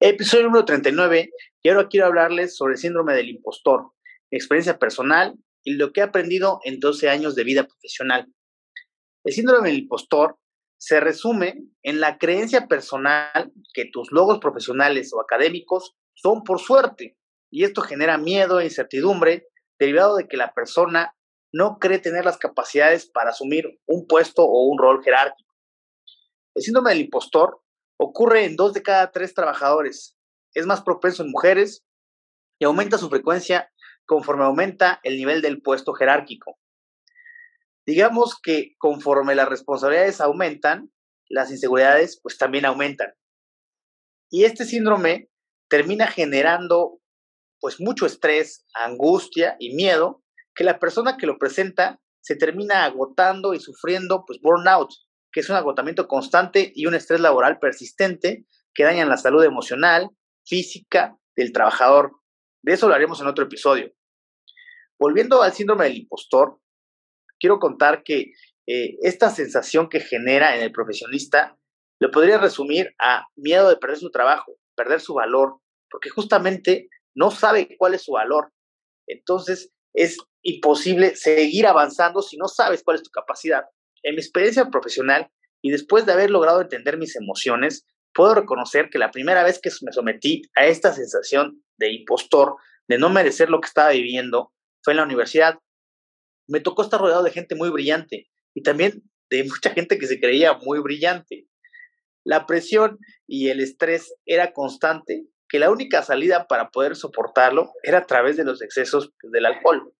Episodio número 39 y ahora quiero hablarles sobre el síndrome del impostor, experiencia personal y lo que he aprendido en 12 años de vida profesional. El síndrome del impostor se resume en la creencia personal que tus logros profesionales o académicos son por suerte y esto genera miedo e incertidumbre derivado de que la persona no cree tener las capacidades para asumir un puesto o un rol jerárquico. El síndrome del impostor ocurre en dos de cada tres trabajadores, es más propenso en mujeres y aumenta su frecuencia conforme aumenta el nivel del puesto jerárquico. Digamos que conforme las responsabilidades aumentan, las inseguridades pues también aumentan. Y este síndrome termina generando pues mucho estrés, angustia y miedo que la persona que lo presenta se termina agotando y sufriendo pues burnout, que es un agotamiento constante y un estrés laboral persistente que dañan la salud emocional, física del trabajador. De eso lo haremos en otro episodio. Volviendo al síndrome del impostor, quiero contar que eh, esta sensación que genera en el profesionista lo podría resumir a miedo de perder su trabajo, perder su valor, porque justamente no sabe cuál es su valor. Entonces, es imposible seguir avanzando si no sabes cuál es tu capacidad. En mi experiencia profesional y después de haber logrado entender mis emociones, puedo reconocer que la primera vez que me sometí a esta sensación de impostor, de no merecer lo que estaba viviendo, fue en la universidad. Me tocó estar rodeado de gente muy brillante y también de mucha gente que se creía muy brillante. La presión y el estrés era constante que la única salida para poder soportarlo era a través de los excesos del alcohol.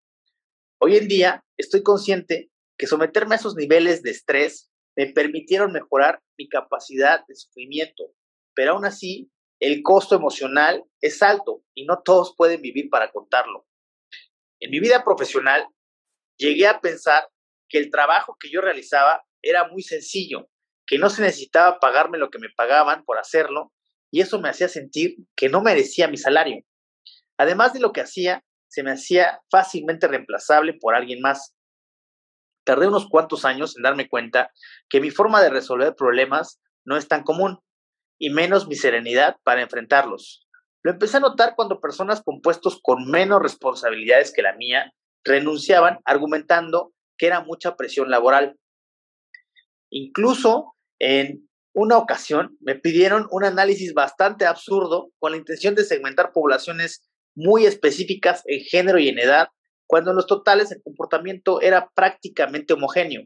Hoy en día estoy consciente que someterme a esos niveles de estrés me permitieron mejorar mi capacidad de sufrimiento, pero aún así el costo emocional es alto y no todos pueden vivir para contarlo. En mi vida profesional llegué a pensar que el trabajo que yo realizaba era muy sencillo, que no se necesitaba pagarme lo que me pagaban por hacerlo y eso me hacía sentir que no merecía mi salario. Además de lo que hacía, se me hacía fácilmente reemplazable por alguien más. Tardé unos cuantos años en darme cuenta que mi forma de resolver problemas no es tan común, y menos mi serenidad para enfrentarlos. Lo empecé a notar cuando personas con puestos con menos responsabilidades que la mía renunciaban argumentando que era mucha presión laboral. Incluso en una ocasión me pidieron un análisis bastante absurdo con la intención de segmentar poblaciones muy específicas en género y en edad, cuando en los totales el comportamiento era prácticamente homogéneo.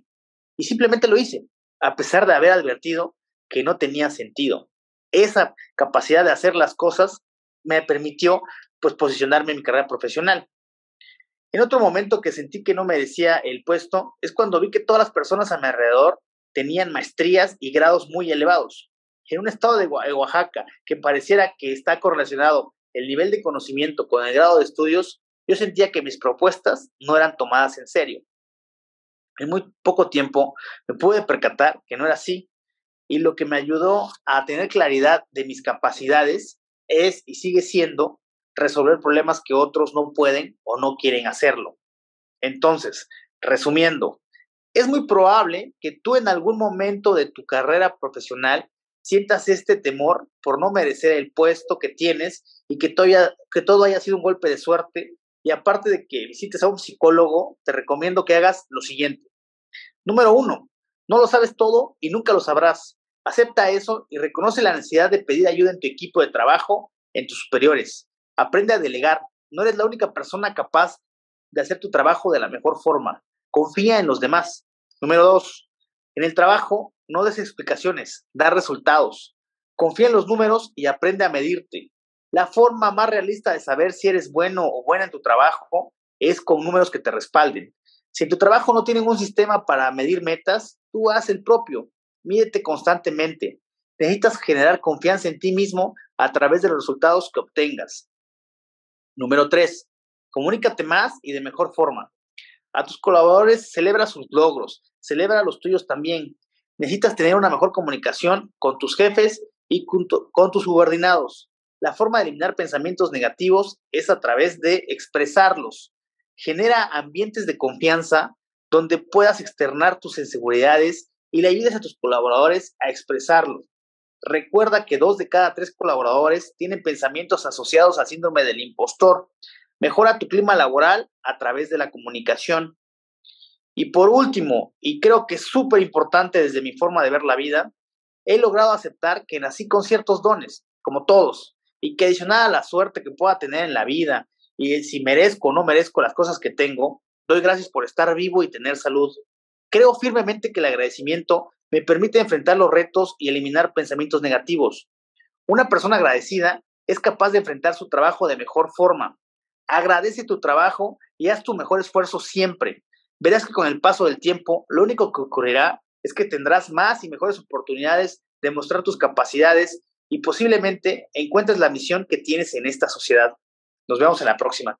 Y simplemente lo hice, a pesar de haber advertido que no tenía sentido. Esa capacidad de hacer las cosas me permitió pues posicionarme en mi carrera profesional. En otro momento que sentí que no merecía el puesto es cuando vi que todas las personas a mi alrededor tenían maestrías y grados muy elevados. En un estado de Oaxaca que pareciera que está correlacionado el nivel de conocimiento con el grado de estudios, yo sentía que mis propuestas no eran tomadas en serio. En muy poco tiempo me pude percatar que no era así y lo que me ayudó a tener claridad de mis capacidades es y sigue siendo resolver problemas que otros no pueden o no quieren hacerlo. Entonces, resumiendo, es muy probable que tú en algún momento de tu carrera profesional sientas este temor por no merecer el puesto que tienes y que, que todo haya sido un golpe de suerte. Y aparte de que visites a un psicólogo, te recomiendo que hagas lo siguiente. Número uno, no lo sabes todo y nunca lo sabrás. Acepta eso y reconoce la necesidad de pedir ayuda en tu equipo de trabajo, en tus superiores. Aprende a delegar. No eres la única persona capaz de hacer tu trabajo de la mejor forma. Confía en los demás. Número dos, en el trabajo no des explicaciones, da resultados. Confía en los números y aprende a medirte. La forma más realista de saber si eres bueno o buena en tu trabajo es con números que te respalden. Si en tu trabajo no tienen un sistema para medir metas, tú haz el propio. Mídete constantemente. Necesitas generar confianza en ti mismo a través de los resultados que obtengas. Número tres, comunícate más y de mejor forma. A tus colaboradores celebra sus logros, celebra los tuyos también. Necesitas tener una mejor comunicación con tus jefes y con, tus subordinados. La forma de eliminar pensamientos negativos es a través de expresarlos. Genera ambientes de confianza donde puedas externar tus inseguridades y le ayudes a tus colaboradores a expresarlos. recuerda que dos de cada tres colaboradores tienen pensamientos asociados al síndrome del impostor. Mejora tu clima laboral a través de la comunicación. Y por último, y creo que es súper importante desde mi forma de ver la vida, he logrado aceptar que nací con ciertos dones, como todos, y que adicional a la suerte que pueda tener en la vida y si merezco o no merezco las cosas que tengo, doy gracias por estar vivo y tener salud. Creo firmemente que el agradecimiento me permite enfrentar los retos y eliminar pensamientos negativos. Una persona agradecida es capaz de enfrentar su trabajo de mejor forma. Agradece tu trabajo y haz tu mejor esfuerzo siempre. Verás que con el paso del tiempo, lo único que ocurrirá es que tendrás más y mejores oportunidades de mostrar tus capacidades y posiblemente encuentres la misión que tienes en esta sociedad. Nos vemos en la próxima.